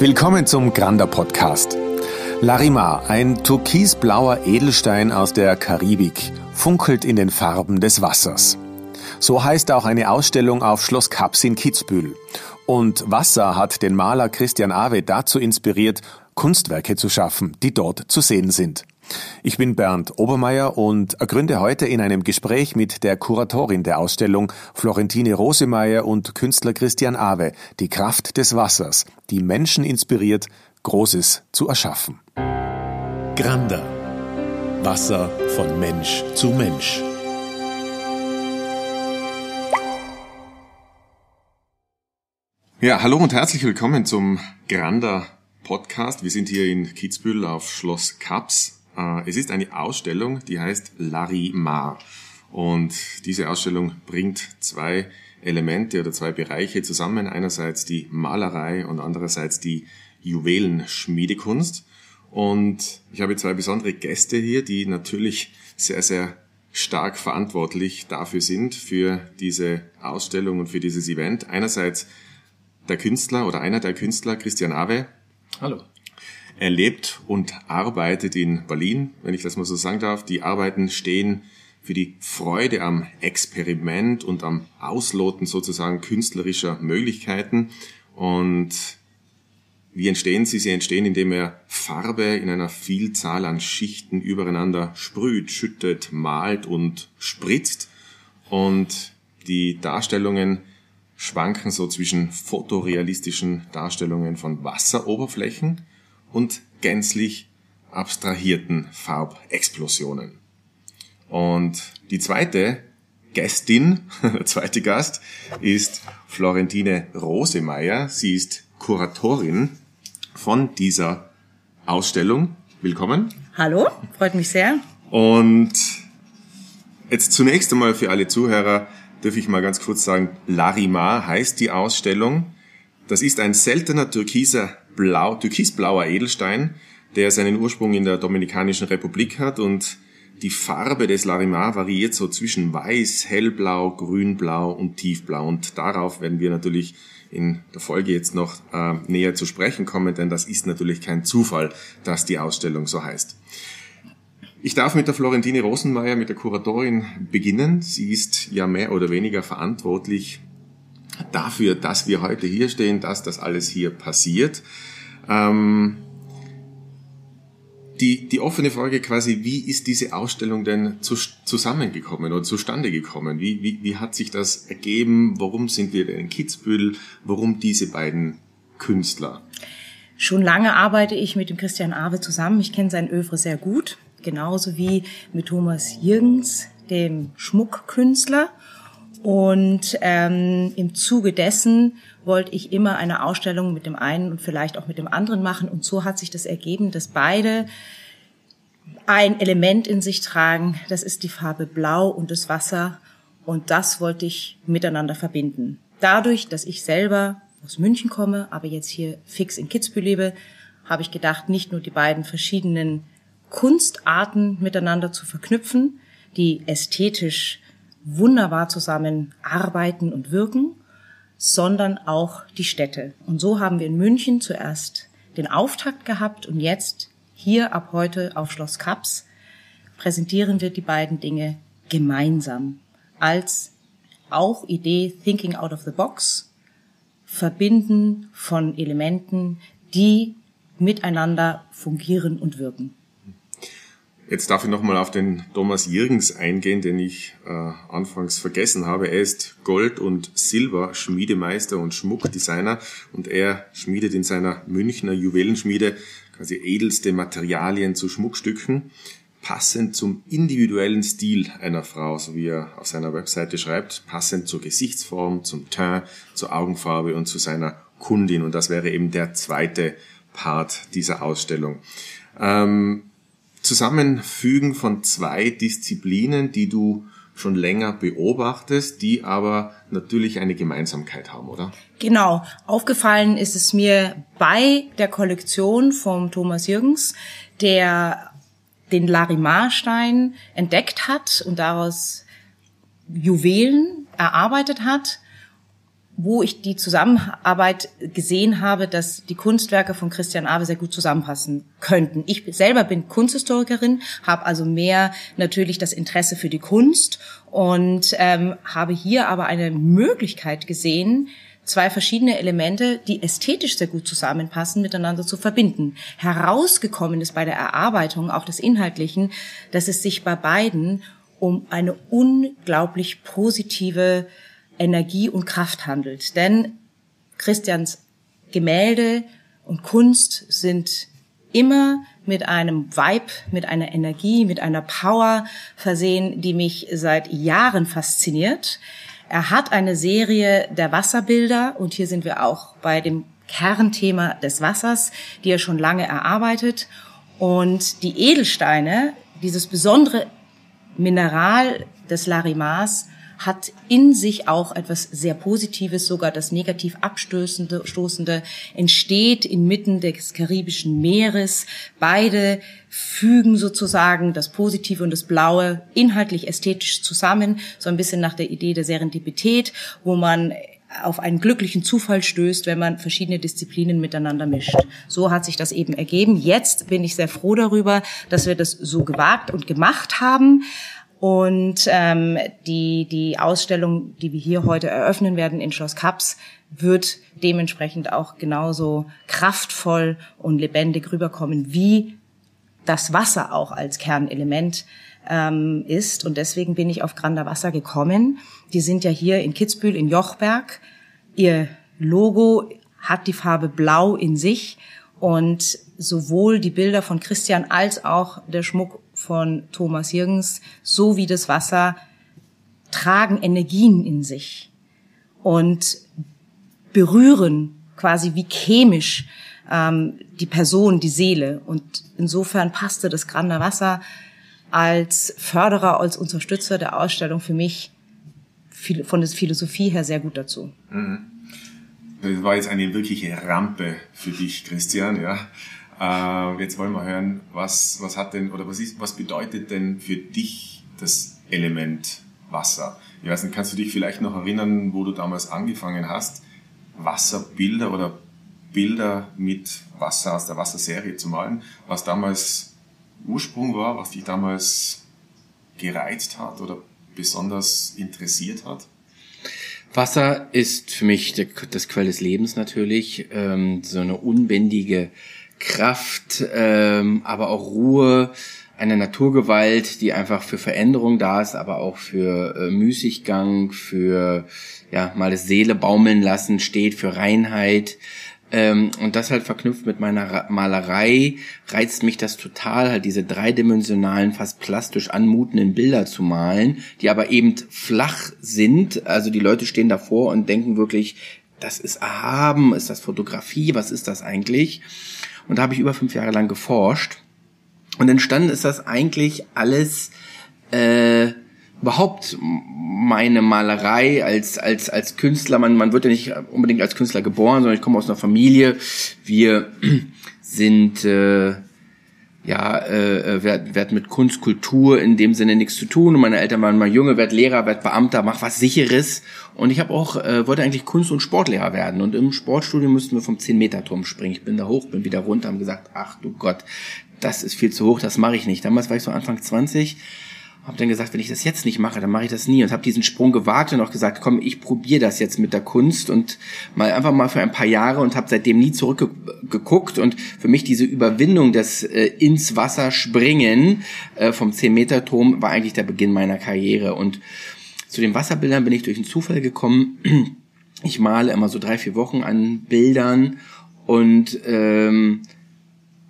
Willkommen zum Granda Podcast. Larimar, ein türkisblauer Edelstein aus der Karibik, funkelt in den Farben des Wassers. So heißt auch eine Ausstellung auf Schloss Kaps in Kitzbühel. Und Wasser hat den Maler Christian Awe dazu inspiriert, Kunstwerke zu schaffen, die dort zu sehen sind. Ich bin Bernd Obermeier und ergründe heute in einem Gespräch mit der Kuratorin der Ausstellung Florentine Rosemeyer und Künstler Christian Awe die Kraft des Wassers, die Menschen inspiriert, Großes zu erschaffen. Granda. Wasser von Mensch zu Mensch. Ja, hallo und herzlich willkommen zum Granda Podcast. Wir sind hier in Kitzbühel auf Schloss Kaps es ist eine Ausstellung, die heißt Larimar. Und diese Ausstellung bringt zwei Elemente oder zwei Bereiche zusammen. Einerseits die Malerei und andererseits die Juwelenschmiedekunst. Und ich habe zwei besondere Gäste hier, die natürlich sehr, sehr stark verantwortlich dafür sind, für diese Ausstellung und für dieses Event. Einerseits der Künstler oder einer der Künstler, Christian Awe. Hallo. Er lebt und arbeitet in Berlin, wenn ich das mal so sagen darf. Die Arbeiten stehen für die Freude am Experiment und am Ausloten sozusagen künstlerischer Möglichkeiten. Und wie entstehen sie? Sie entstehen, indem er Farbe in einer Vielzahl an Schichten übereinander sprüht, schüttet, malt und spritzt. Und die Darstellungen schwanken so zwischen fotorealistischen Darstellungen von Wasseroberflächen und gänzlich abstrahierten Farbexplosionen. Und die zweite Gästin, der zweite Gast, ist Florentine Rosemeyer. Sie ist Kuratorin von dieser Ausstellung. Willkommen. Hallo, freut mich sehr. Und jetzt zunächst einmal für alle Zuhörer darf ich mal ganz kurz sagen, Larimar heißt die Ausstellung. Das ist ein seltener türkiser blau, türkisblauer Edelstein, der seinen Ursprung in der Dominikanischen Republik hat und die Farbe des Larimar variiert so zwischen weiß, hellblau, grünblau und tiefblau und darauf werden wir natürlich in der Folge jetzt noch äh, näher zu sprechen kommen, denn das ist natürlich kein Zufall, dass die Ausstellung so heißt. Ich darf mit der Florentine Rosenmeier, mit der Kuratorin beginnen. Sie ist ja mehr oder weniger verantwortlich dafür, dass wir heute hier stehen, dass das alles hier passiert. Ähm, die, die offene Frage quasi, wie ist diese Ausstellung denn zu, zusammengekommen oder zustande gekommen? Wie, wie, wie hat sich das ergeben? Warum sind wir denn in Kitzbühel? Warum diese beiden Künstler? Schon lange arbeite ich mit dem Christian Awe zusammen. Ich kenne sein Övre sehr gut, genauso wie mit Thomas Jürgens, dem Schmuckkünstler. Und ähm, im Zuge dessen wollte ich immer eine Ausstellung mit dem einen und vielleicht auch mit dem anderen machen. Und so hat sich das ergeben, dass beide ein Element in sich tragen. Das ist die Farbe Blau und das Wasser. Und das wollte ich miteinander verbinden. Dadurch, dass ich selber aus München komme, aber jetzt hier fix in Kitzbühel lebe, habe ich gedacht, nicht nur die beiden verschiedenen Kunstarten miteinander zu verknüpfen, die ästhetisch wunderbar zusammen arbeiten und wirken, sondern auch die Städte. Und so haben wir in München zuerst den Auftakt gehabt und jetzt hier ab heute auf Schloss Kaps präsentieren wir die beiden Dinge gemeinsam als auch Idee Thinking out of the Box, Verbinden von Elementen, die miteinander fungieren und wirken. Jetzt darf ich nochmal auf den Thomas Jürgens eingehen, den ich äh, anfangs vergessen habe. Er ist Gold- und Silber-Schmiedemeister und Schmuckdesigner und er schmiedet in seiner Münchner Juwelenschmiede quasi edelste Materialien zu Schmuckstücken, passend zum individuellen Stil einer Frau, so wie er auf seiner Webseite schreibt, passend zur Gesichtsform, zum Teint, zur Augenfarbe und zu seiner Kundin. Und das wäre eben der zweite Part dieser Ausstellung. Ähm, Zusammenfügen von zwei Disziplinen, die du schon länger beobachtest, die aber natürlich eine Gemeinsamkeit haben, oder? Genau. Aufgefallen ist es mir bei der Kollektion vom Thomas Jürgens, der den Larimarstein entdeckt hat und daraus Juwelen erarbeitet hat, wo ich die Zusammenarbeit gesehen habe, dass die Kunstwerke von Christian Awe sehr gut zusammenpassen könnten. Ich selber bin Kunsthistorikerin, habe also mehr natürlich das Interesse für die Kunst und ähm, habe hier aber eine Möglichkeit gesehen, zwei verschiedene Elemente, die ästhetisch sehr gut zusammenpassen, miteinander zu verbinden. Herausgekommen ist bei der Erarbeitung auch des Inhaltlichen, dass es sich bei beiden um eine unglaublich positive Energie und Kraft handelt. Denn Christians Gemälde und Kunst sind immer mit einem Vibe, mit einer Energie, mit einer Power versehen, die mich seit Jahren fasziniert. Er hat eine Serie der Wasserbilder und hier sind wir auch bei dem Kernthema des Wassers, die er schon lange erarbeitet. Und die Edelsteine, dieses besondere Mineral des Larimas, hat in sich auch etwas sehr Positives, sogar das negativ abstoßende Stoßende entsteht inmitten des karibischen Meeres. Beide fügen sozusagen das Positive und das Blaue inhaltlich ästhetisch zusammen, so ein bisschen nach der Idee der Serendipität, wo man auf einen glücklichen Zufall stößt, wenn man verschiedene Disziplinen miteinander mischt. So hat sich das eben ergeben. Jetzt bin ich sehr froh darüber, dass wir das so gewagt und gemacht haben. Und ähm, die, die Ausstellung, die wir hier heute eröffnen werden in Schloss Kaps, wird dementsprechend auch genauso kraftvoll und lebendig rüberkommen, wie das Wasser auch als Kernelement ähm, ist. Und deswegen bin ich auf Grander Wasser gekommen. Die sind ja hier in Kitzbühel in Jochberg. Ihr Logo hat die Farbe Blau in sich und sowohl die Bilder von Christian als auch der Schmuck von Thomas Jürgens sowie das Wasser tragen Energien in sich und berühren quasi wie chemisch ähm, die Person, die Seele. Und insofern passte das Grander Wasser als Förderer, als Unterstützer der Ausstellung für mich von der Philosophie her sehr gut dazu. Mhm. Das war jetzt eine wirkliche Rampe für dich, Christian, ja. Äh, jetzt wollen wir hören, was, was hat denn, oder was ist, was bedeutet denn für dich das Element Wasser? Ich weiß nicht, kannst du dich vielleicht noch erinnern, wo du damals angefangen hast, Wasserbilder oder Bilder mit Wasser aus der Wasserserie zu malen, was damals Ursprung war, was dich damals gereizt hat oder besonders interessiert hat? Wasser ist für mich das Quell des Lebens natürlich, ähm, so eine unbändige Kraft, ähm, aber auch Ruhe, eine Naturgewalt, die einfach für Veränderung da ist, aber auch für äh, Müßiggang, für ja mal das Seele baumeln lassen steht, für Reinheit. Ähm, und das halt verknüpft mit meiner Malerei reizt mich das total, halt diese dreidimensionalen, fast plastisch anmutenden Bilder zu malen, die aber eben flach sind. Also die Leute stehen davor und denken wirklich, das ist erhaben, ist das Fotografie, was ist das eigentlich? Und da habe ich über fünf Jahre lang geforscht. Und entstanden ist das eigentlich alles äh, überhaupt meine Malerei als als als Künstler. Man man wird ja nicht unbedingt als Künstler geboren, sondern ich komme aus einer Familie. Wir sind äh, ja, äh, werd, werd mit Kunst, Kultur in dem Sinne nichts zu tun. Und meine Eltern waren mal Junge, werd Lehrer, werd Beamter, mach was Sicheres. Und ich habe auch, äh, wollte eigentlich Kunst- und Sportlehrer werden. Und im Sportstudium mussten wir vom 10-Meter-Turm springen. Ich bin da hoch, bin wieder runter, haben gesagt, ach du Gott, das ist viel zu hoch, das mache ich nicht. Damals war ich so Anfang 20 habe dann gesagt, wenn ich das jetzt nicht mache, dann mache ich das nie. Und habe diesen Sprung gewagt und auch gesagt, komm, ich probiere das jetzt mit der Kunst und mal einfach mal für ein paar Jahre und habe seitdem nie zurückgeguckt. Und für mich diese Überwindung des äh, ins Wasser springen äh, vom 10 Meter Turm war eigentlich der Beginn meiner Karriere. Und zu den Wasserbildern bin ich durch einen Zufall gekommen. Ich male immer so drei, vier Wochen an Bildern und ähm,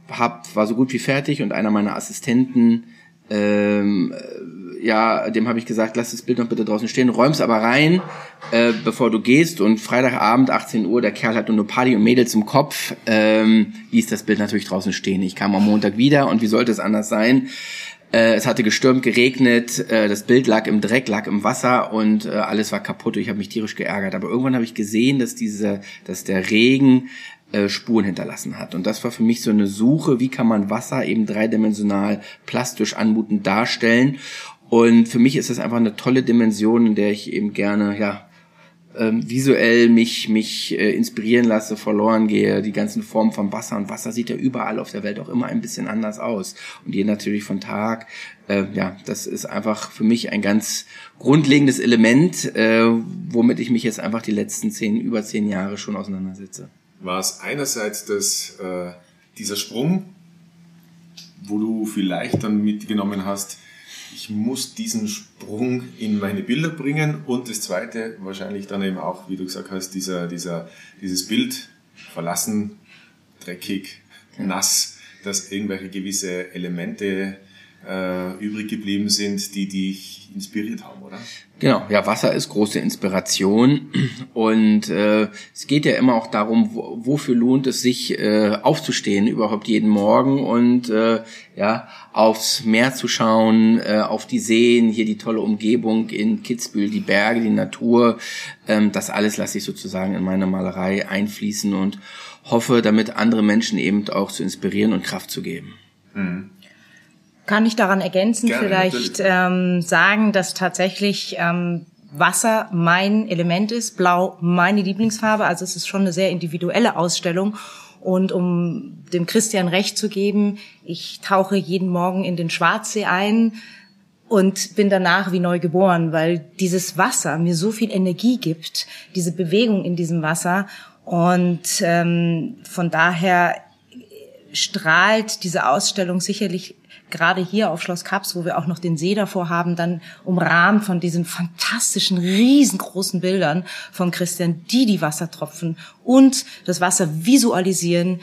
hab, war so gut wie fertig und einer meiner Assistenten ähm, äh, ja, dem habe ich gesagt, lass das Bild noch bitte draußen stehen, räum's aber rein, äh, bevor du gehst. Und Freitagabend, 18 Uhr, der Kerl hat nur Party und Mädels im Kopf, ähm, ließ das Bild natürlich draußen stehen. Ich kam am Montag wieder und wie sollte es anders sein? Äh, es hatte gestürmt, geregnet, äh, das Bild lag im Dreck, lag im Wasser und äh, alles war kaputt. Ich habe mich tierisch geärgert. Aber irgendwann habe ich gesehen, dass diese, dass der Regen äh, Spuren hinterlassen hat. Und das war für mich so eine Suche, wie kann man Wasser eben dreidimensional plastisch anmutend darstellen. Und für mich ist das einfach eine tolle Dimension, in der ich eben gerne, ja, ähm, visuell mich mich äh, inspirieren lasse, verloren gehe. Die ganzen Formen von Wasser und Wasser sieht ja überall auf der Welt auch immer ein bisschen anders aus und je natürlich von Tag. Äh, ja, das ist einfach für mich ein ganz grundlegendes Element, äh, womit ich mich jetzt einfach die letzten zehn über zehn Jahre schon auseinandersetze. War es einerseits das äh, dieser Sprung, wo du vielleicht dann mitgenommen hast, ich muss diesen Sprung in meine Bilder bringen. Und das zweite wahrscheinlich dann eben auch, wie du gesagt hast, dieser, dieser, dieses Bild verlassen, dreckig, nass, dass irgendwelche gewisse Elemente äh, übrig geblieben sind, die dich inspiriert haben, oder? Genau, ja, Wasser ist große Inspiration und äh, es geht ja immer auch darum, wo, wofür lohnt es sich äh, aufzustehen überhaupt jeden Morgen und äh, ja aufs Meer zu schauen, äh, auf die Seen, hier die tolle Umgebung in Kitzbühel, die Berge, die Natur, ähm, das alles lasse ich sozusagen in meine Malerei einfließen und hoffe, damit andere Menschen eben auch zu inspirieren und Kraft zu geben. Mhm. Kann ich daran ergänzen, Gerne, vielleicht ähm, sagen, dass tatsächlich ähm, Wasser mein Element ist, Blau meine Lieblingsfarbe. Also es ist schon eine sehr individuelle Ausstellung. Und um dem Christian recht zu geben, ich tauche jeden Morgen in den Schwarzsee ein und bin danach wie neu geboren, weil dieses Wasser mir so viel Energie gibt, diese Bewegung in diesem Wasser. Und ähm, von daher strahlt diese Ausstellung sicherlich gerade hier auf Schloss Kaps, wo wir auch noch den See davor haben, dann umrahmt von diesen fantastischen, riesengroßen Bildern von Christian, die die Wassertropfen und das Wasser visualisieren,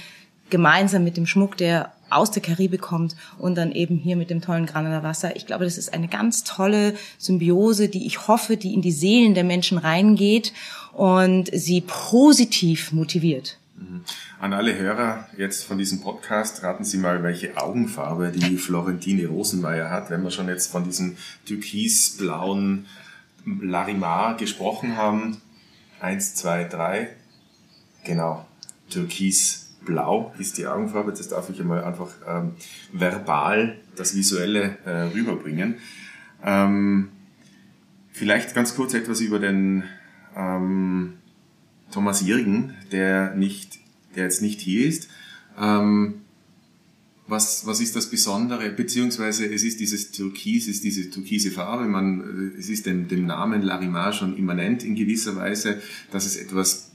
gemeinsam mit dem Schmuck, der aus der Karibik kommt und dann eben hier mit dem tollen Granular Wasser. Ich glaube, das ist eine ganz tolle Symbiose, die ich hoffe, die in die Seelen der Menschen reingeht und sie positiv motiviert. Mhm. An alle Hörer jetzt von diesem Podcast raten Sie mal, welche Augenfarbe die Florentine Rosenmeier hat, wenn wir schon jetzt von diesem türkisblauen Larimar gesprochen haben. Eins, zwei, drei. Genau, türkisblau ist die Augenfarbe. Das darf ich einmal einfach ähm, verbal das Visuelle äh, rüberbringen. Ähm, vielleicht ganz kurz etwas über den ähm, Thomas Jirgen, der nicht, der jetzt nicht hier ist. Ähm, was, was ist das Besondere? Beziehungsweise es ist dieses Türkis, es ist diese türkise Farbe. Man, es ist dem, dem Namen Larimar schon immanent in gewisser Weise, dass es etwas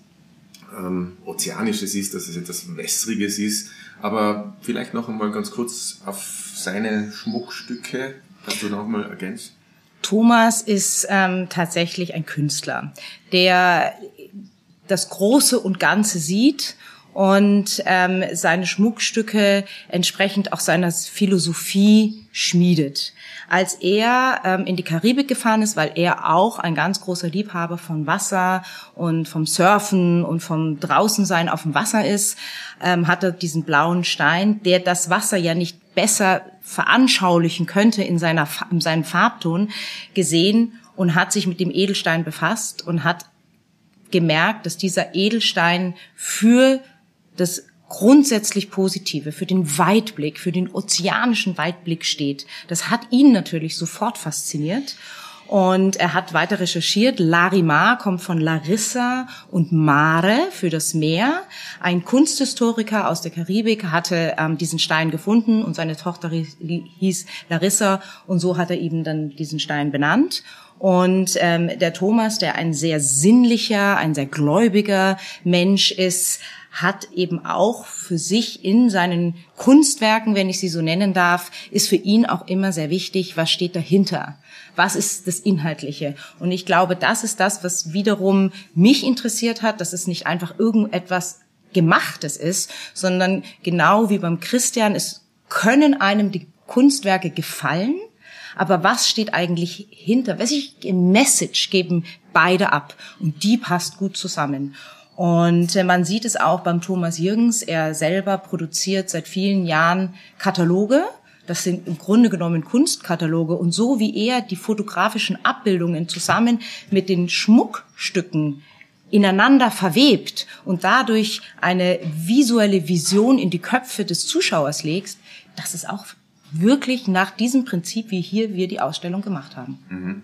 ähm, Ozeanisches ist, dass es etwas Wässriges ist. Aber vielleicht noch einmal ganz kurz auf seine Schmuckstücke, dass du noch mal ergänzt. Thomas ist ähm, tatsächlich ein Künstler, der das Große und Ganze sieht und ähm, seine Schmuckstücke entsprechend auch seiner Philosophie schmiedet. Als er ähm, in die Karibik gefahren ist, weil er auch ein ganz großer Liebhaber von Wasser und vom Surfen und vom Draußensein auf dem Wasser ist, ähm, hat er diesen blauen Stein, der das Wasser ja nicht besser veranschaulichen könnte in, seiner, in seinem Farbton, gesehen und hat sich mit dem Edelstein befasst und hat gemerkt, dass dieser Edelstein für das grundsätzlich Positive, für den Weitblick, für den ozeanischen Weitblick steht. Das hat ihn natürlich sofort fasziniert. Und er hat weiter recherchiert. Larimar kommt von Larissa und Mare für das Meer. Ein Kunsthistoriker aus der Karibik hatte ähm, diesen Stein gefunden und seine Tochter hieß Larissa und so hat er eben dann diesen Stein benannt. Und ähm, der Thomas, der ein sehr sinnlicher, ein sehr gläubiger Mensch ist, hat eben auch für sich in seinen Kunstwerken, wenn ich sie so nennen darf, ist für ihn auch immer sehr wichtig, was steht dahinter? Was ist das Inhaltliche? Und ich glaube, das ist das, was wiederum mich interessiert hat, dass es nicht einfach irgendetwas Gemachtes ist, sondern genau wie beim Christian, es können einem die Kunstwerke gefallen, aber was steht eigentlich hinter? Welche Message geben beide ab? Und die passt gut zusammen. Und äh, man sieht es auch beim Thomas Jürgens. Er selber produziert seit vielen Jahren Kataloge. Das sind im Grunde genommen Kunstkataloge. Und so wie er die fotografischen Abbildungen zusammen mit den Schmuckstücken ineinander verwebt und dadurch eine visuelle Vision in die Köpfe des Zuschauers legst, das ist auch wirklich nach diesem Prinzip, wie hier wir die Ausstellung gemacht haben. Mhm.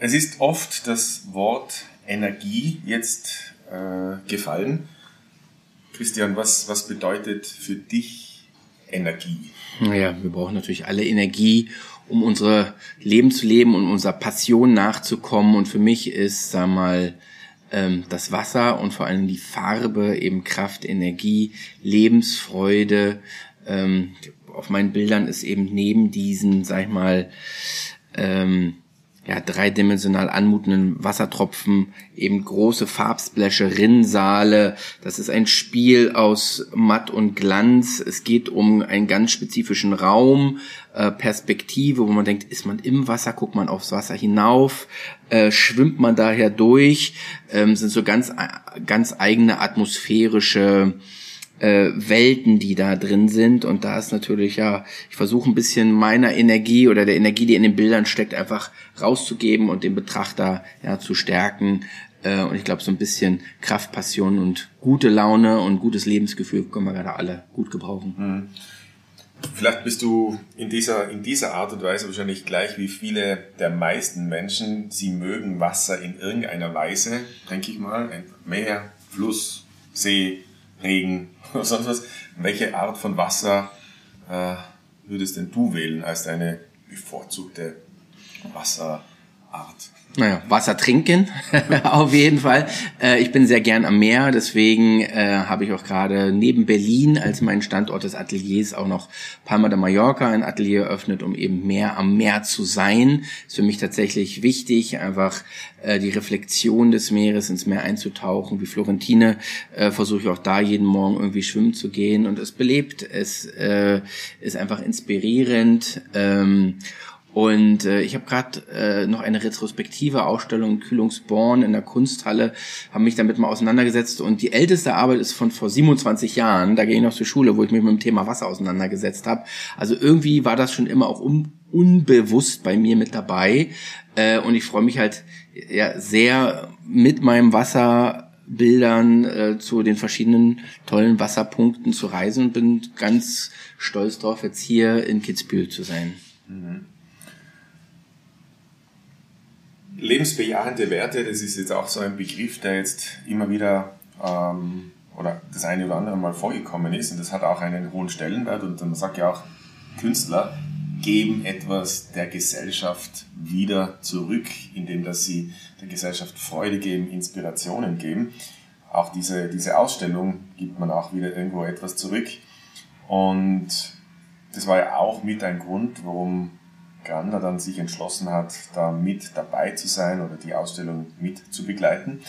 Es ist oft das Wort Energie jetzt äh, gefallen. Christian, was, was bedeutet für dich Energie? Naja, wir brauchen natürlich alle Energie, um unser Leben zu leben und unserer Passion nachzukommen. Und für mich ist, sag mal, ähm, das Wasser und vor allem die Farbe eben Kraft, Energie, Lebensfreude. Ähm, auf meinen Bildern ist eben neben diesen, sag ich mal, ähm, ja, dreidimensional anmutenden Wassertropfen, eben große Farbspläsche, Rinnsale. Das ist ein Spiel aus Matt und Glanz. Es geht um einen ganz spezifischen Raum, äh, Perspektive, wo man denkt, ist man im Wasser, guckt man aufs Wasser hinauf, äh, schwimmt man daher durch, ähm, sind so ganz, ganz eigene atmosphärische äh, Welten, die da drin sind. Und da ist natürlich, ja, ich versuche ein bisschen meiner Energie oder der Energie, die in den Bildern steckt, einfach rauszugeben und den Betrachter ja zu stärken. Äh, und ich glaube, so ein bisschen Kraft, Passion und gute Laune und gutes Lebensgefühl können wir gerade alle gut gebrauchen. Mhm. Vielleicht bist du in dieser, in dieser Art und Weise wahrscheinlich gleich wie viele der meisten Menschen. Sie mögen Wasser in irgendeiner Weise, denke ich mal. Ein Meer, Fluss, See, Regen oder sonst was. Welche Art von Wasser äh, würdest denn du wählen als deine bevorzugte Wasserart? Naja, Wasser trinken, auf jeden Fall. Äh, ich bin sehr gern am Meer, deswegen äh, habe ich auch gerade neben Berlin als meinen Standort des Ateliers auch noch Palma de Mallorca ein Atelier eröffnet, um eben mehr am Meer zu sein. Ist für mich tatsächlich wichtig, einfach äh, die Reflexion des Meeres ins Meer einzutauchen. Wie Florentine äh, versuche ich auch da jeden Morgen irgendwie schwimmen zu gehen und es belebt, es äh, ist einfach inspirierend. Ähm, und äh, ich habe gerade äh, noch eine retrospektive Ausstellung in Kühlungsborn in der Kunsthalle, habe mich damit mal auseinandergesetzt. Und die älteste Arbeit ist von vor 27 Jahren. Da gehe ich noch zur Schule, wo ich mich mit dem Thema Wasser auseinandergesetzt habe. Also irgendwie war das schon immer auch un unbewusst bei mir mit dabei. Äh, und ich freue mich halt ja sehr mit meinem Wasser Bildern äh, zu den verschiedenen tollen Wasserpunkten zu reisen und bin ganz stolz darauf, jetzt hier in Kitzbühel zu sein. Mhm. Lebensbejahende Werte, das ist jetzt auch so ein Begriff, der jetzt immer wieder ähm, oder das eine oder andere Mal vorgekommen ist und das hat auch einen hohen Stellenwert und man sagt ja auch, Künstler geben etwas der Gesellschaft wieder zurück, indem dass sie der Gesellschaft Freude geben, Inspirationen geben. Auch diese, diese Ausstellung gibt man auch wieder irgendwo etwas zurück. Und das war ja auch mit ein Grund, warum Grander dann sich entschlossen hat, da mit dabei zu sein oder die Ausstellung mit zu begleiten.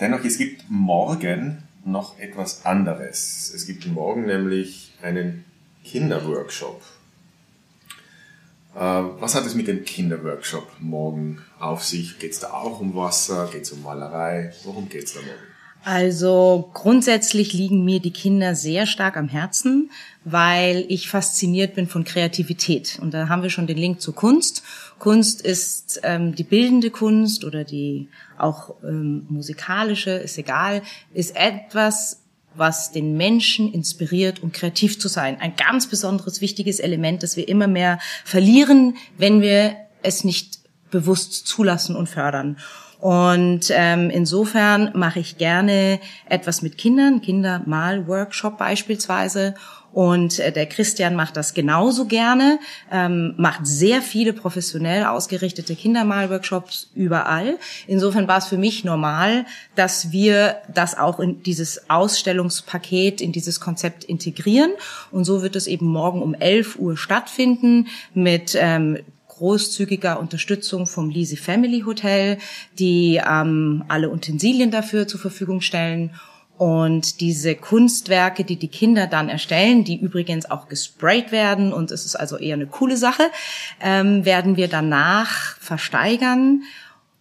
Dennoch, es gibt morgen noch etwas anderes. Es gibt morgen nämlich einen Kinderworkshop. Äh, was hat es mit dem Kinderworkshop morgen auf sich? Geht es da auch um Wasser? Geht es um Malerei? Worum geht es da morgen? Also grundsätzlich liegen mir die Kinder sehr stark am Herzen, weil ich fasziniert bin von Kreativität. Und da haben wir schon den Link zur Kunst. Kunst ist ähm, die bildende Kunst oder die auch ähm, musikalische, ist egal, ist etwas, was den Menschen inspiriert, um kreativ zu sein. Ein ganz besonderes, wichtiges Element, das wir immer mehr verlieren, wenn wir es nicht bewusst zulassen und fördern. Und ähm, insofern mache ich gerne etwas mit Kindern, Kindermal-Workshop beispielsweise. Und äh, der Christian macht das genauso gerne, ähm, macht sehr viele professionell ausgerichtete Kindermal-Workshops überall. Insofern war es für mich normal, dass wir das auch in dieses Ausstellungspaket, in dieses Konzept integrieren. Und so wird es eben morgen um 11 Uhr stattfinden mit ähm, großzügiger Unterstützung vom Lisi Family Hotel, die ähm, alle Utensilien dafür zur Verfügung stellen. Und diese Kunstwerke, die die Kinder dann erstellen, die übrigens auch gesprayt werden, und es ist also eher eine coole Sache, ähm, werden wir danach versteigern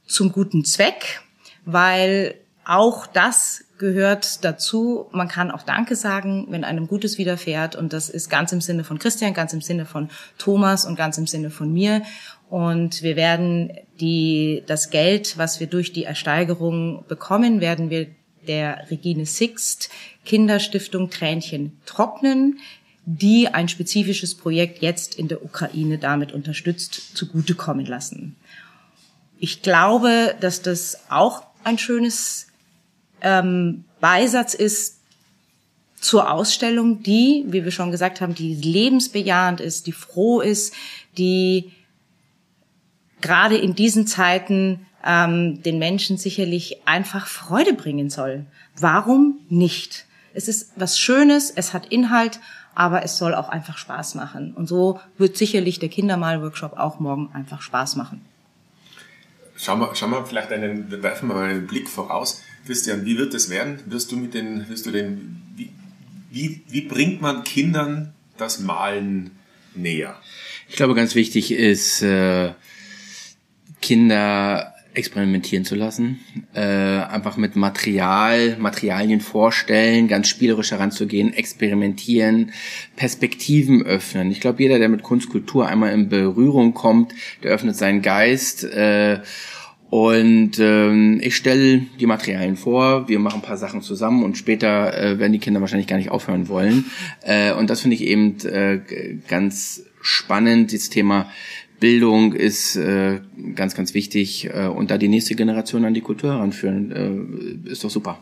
zum guten Zweck, weil auch das gehört dazu. Man kann auch Danke sagen, wenn einem Gutes widerfährt. Und das ist ganz im Sinne von Christian, ganz im Sinne von Thomas und ganz im Sinne von mir. Und wir werden die, das Geld, was wir durch die Ersteigerung bekommen, werden wir der Regine Sixt Kinderstiftung Tränchen trocknen, die ein spezifisches Projekt jetzt in der Ukraine damit unterstützt, zugutekommen lassen. ich glaube, dass das auch ein schönes ähm, Beisatz ist zur Ausstellung, die, wie wir schon gesagt haben, die lebensbejahend ist, die froh ist, die gerade in diesen Zeiten ähm, den Menschen sicherlich einfach Freude bringen soll. Warum nicht? Es ist was Schönes, es hat Inhalt, aber es soll auch einfach Spaß machen. Und so wird sicherlich der Kindermal-Workshop auch morgen einfach Spaß machen. Schauen wir, schauen wir vielleicht einen, werfen wir mal einen Blick voraus. Christian, wie wird es werden? Wirst du mit den, wirst du den, wie, wie, wie bringt man Kindern das Malen näher? Ich glaube, ganz wichtig ist, äh, Kinder experimentieren zu lassen, äh, einfach mit Material, Materialien vorstellen, ganz spielerisch heranzugehen, experimentieren, Perspektiven öffnen. Ich glaube, jeder, der mit Kunstkultur einmal in Berührung kommt, der öffnet seinen Geist. Äh, und ähm, ich stelle die Materialien vor, wir machen ein paar Sachen zusammen und später äh, werden die Kinder wahrscheinlich gar nicht aufhören wollen. Äh, und das finde ich eben äh, ganz spannend, das Thema Bildung ist äh, ganz, ganz wichtig äh, und da die nächste Generation an die Kultur heranführen, äh, ist doch super.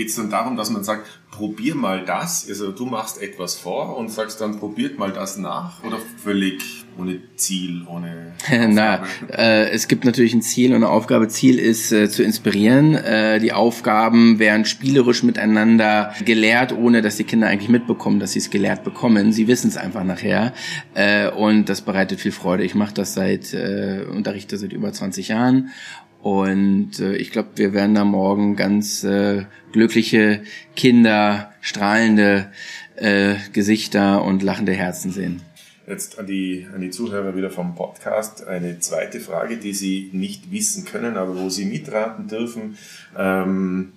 Geht es dann darum, dass man sagt, probier mal das, also du machst etwas vor und sagst dann, probiert mal das nach oder völlig ohne Ziel, ohne Na, äh, es gibt natürlich ein Ziel und eine Aufgabe. Ziel ist äh, zu inspirieren. Äh, die Aufgaben werden spielerisch miteinander gelehrt, ohne dass die Kinder eigentlich mitbekommen, dass sie es gelehrt bekommen. Sie wissen es einfach nachher äh, und das bereitet viel Freude. Ich mache das seit, äh, unterrichte seit über 20 Jahren und äh, ich glaube, wir werden da morgen ganz äh, glückliche Kinder, strahlende äh, Gesichter und lachende Herzen sehen. Jetzt an die, an die Zuhörer wieder vom Podcast eine zweite Frage, die Sie nicht wissen können, aber wo Sie mitraten dürfen. Ähm,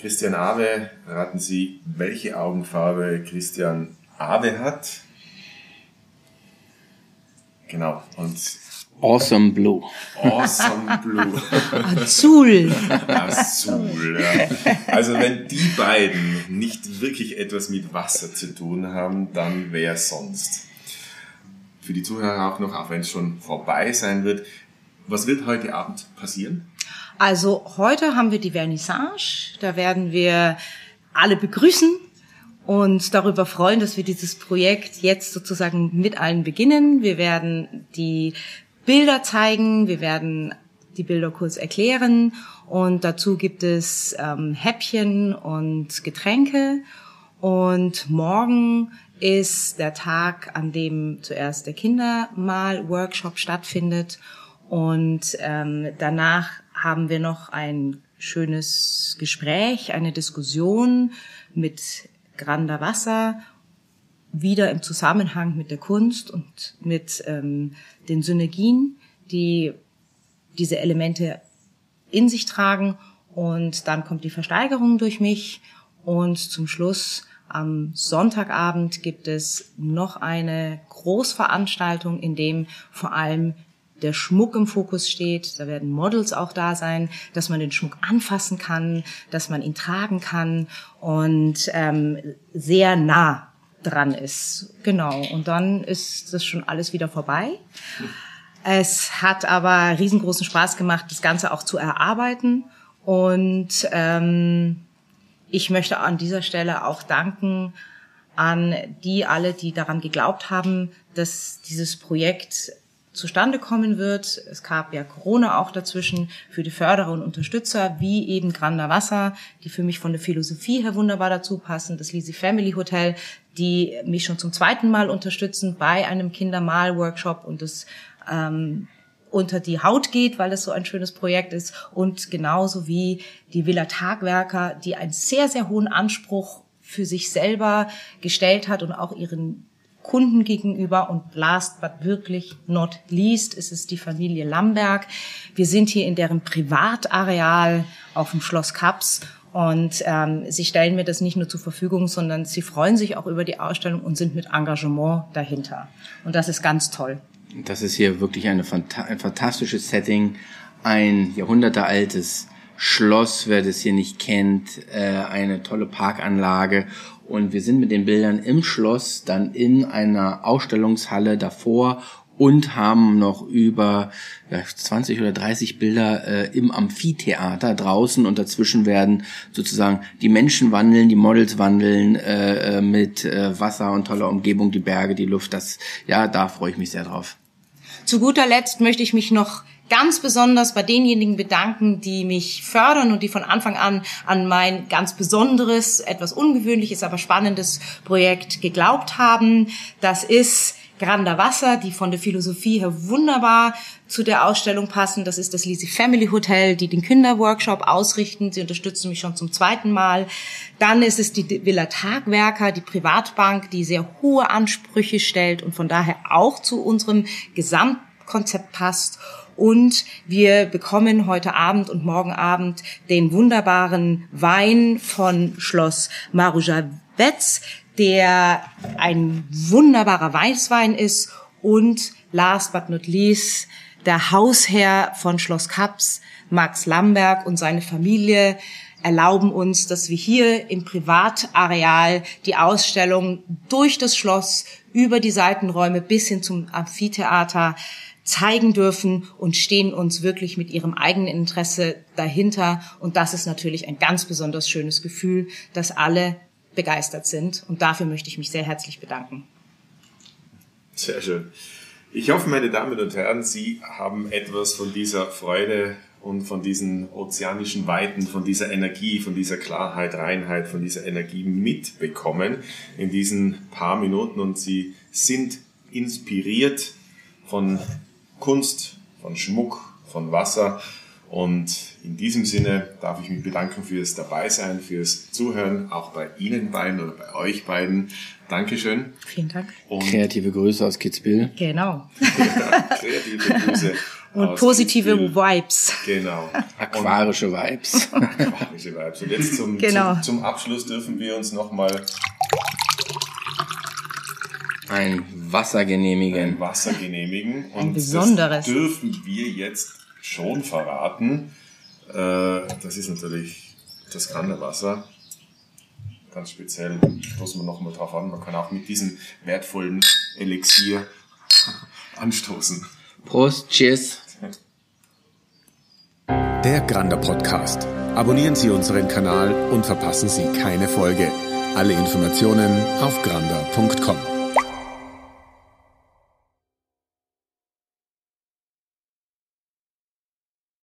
Christian Awe, raten Sie, welche Augenfarbe Christian Awe hat? Genau. Und Awesome Blue. Awesome Blue. Azul. Azul, ja. Also wenn die beiden nicht wirklich etwas mit Wasser zu tun haben, dann wer sonst? Für die Zuhörer auch noch, auch wenn es schon vorbei sein wird. Was wird heute Abend passieren? Also heute haben wir die Vernissage. Da werden wir alle begrüßen und darüber freuen, dass wir dieses Projekt jetzt sozusagen mit allen beginnen. Wir werden die Bilder zeigen, wir werden die Bilder kurz erklären. Und dazu gibt es ähm, Häppchen und Getränke. Und morgen ist der Tag, an dem zuerst der Kindermal-Workshop stattfindet. Und ähm, danach haben wir noch ein schönes Gespräch, eine Diskussion mit Granda Wasser wieder im Zusammenhang mit der Kunst und mit ähm, den Synergien, die diese Elemente in sich tragen. Und dann kommt die Versteigerung durch mich. Und zum Schluss am Sonntagabend gibt es noch eine Großveranstaltung, in dem vor allem der Schmuck im Fokus steht. Da werden Models auch da sein, dass man den Schmuck anfassen kann, dass man ihn tragen kann und ähm, sehr nah dran ist. Genau. Und dann ist das schon alles wieder vorbei. Es hat aber riesengroßen Spaß gemacht, das Ganze auch zu erarbeiten. Und ähm, ich möchte an dieser Stelle auch danken an die alle, die daran geglaubt haben, dass dieses Projekt zustande kommen wird. Es gab ja Corona auch dazwischen für die Förderer und Unterstützer, wie eben Granda Wasser, die für mich von der Philosophie her wunderbar dazu passen, das Lisi Family Hotel, die mich schon zum zweiten Mal unterstützen bei einem Kindermal-Workshop und das ähm, unter die Haut geht, weil es so ein schönes Projekt ist und genauso wie die Villa Tagwerker, die einen sehr, sehr hohen Anspruch für sich selber gestellt hat und auch ihren Kunden gegenüber und last but wirklich not least ist es die Familie Lamberg. Wir sind hier in deren Privatareal auf dem Schloss Kaps und ähm, sie stellen mir das nicht nur zur Verfügung, sondern sie freuen sich auch über die Ausstellung und sind mit Engagement dahinter. Und das ist ganz toll. Das ist hier wirklich eine, ein fantastisches Setting, ein jahrhundertealtes Schloss, wer das hier nicht kennt, äh, eine tolle Parkanlage. Und wir sind mit den Bildern im Schloss, dann in einer Ausstellungshalle davor und haben noch über ja, 20 oder 30 Bilder äh, im Amphitheater draußen und dazwischen werden sozusagen die Menschen wandeln, die Models wandeln äh, äh mit äh, Wasser und toller Umgebung, die Berge, die Luft. Das ja, da freue ich mich sehr drauf. Zu guter Letzt möchte ich mich noch ganz besonders bei denjenigen bedanken, die mich fördern und die von Anfang an an mein ganz besonderes, etwas ungewöhnliches, aber spannendes Projekt geglaubt haben. Das ist Granda Wasser, die von der Philosophie her wunderbar zu der Ausstellung passen. Das ist das Lisi Family Hotel, die den Kinderworkshop ausrichten. Sie unterstützen mich schon zum zweiten Mal. Dann ist es die Villa Tagwerker, die Privatbank, die sehr hohe Ansprüche stellt und von daher auch zu unserem Gesamtkonzept passt. Und wir bekommen heute Abend und morgen Abend den wunderbaren Wein von Schloss Marujavets, der ein wunderbarer Weißwein ist. Und last but not least der Hausherr von Schloss Kaps, Max Lamberg und seine Familie erlauben uns, dass wir hier im Privatareal die Ausstellung durch das Schloss über die Seitenräume bis hin zum Amphitheater zeigen dürfen und stehen uns wirklich mit ihrem eigenen Interesse dahinter. Und das ist natürlich ein ganz besonders schönes Gefühl, dass alle begeistert sind. Und dafür möchte ich mich sehr herzlich bedanken. Sehr schön. Ich hoffe, meine Damen und Herren, Sie haben etwas von dieser Freude und von diesen ozeanischen Weiten, von dieser Energie, von dieser Klarheit, Reinheit, von dieser Energie mitbekommen in diesen paar Minuten und Sie sind inspiriert von Kunst, von Schmuck, von Wasser. Und in diesem Sinne darf ich mich bedanken fürs Dabeisein, fürs Zuhören, auch bei Ihnen beiden oder bei euch beiden. Dankeschön. Vielen Dank. Und kreative Grüße aus Kitzbühel. Genau. kreative Grüße. Und positive Kitzbühel. Vibes. Genau. Aquarische Vibes. Aquarische Vibes. Und jetzt zum, genau. zum, zum Abschluss dürfen wir uns nochmal ein Wasser genehmigen. Ein Wasser genehmigen. Und ein besonderes. Das dürfen wir jetzt schon verraten. Äh, das ist natürlich das Wasser. Ganz speziell stoßen wir nochmal drauf an. Man kann auch mit diesem wertvollen Elixier anstoßen. Prost, cheers. Der Grander Podcast. Abonnieren Sie unseren Kanal und verpassen Sie keine Folge. Alle Informationen auf grander.com.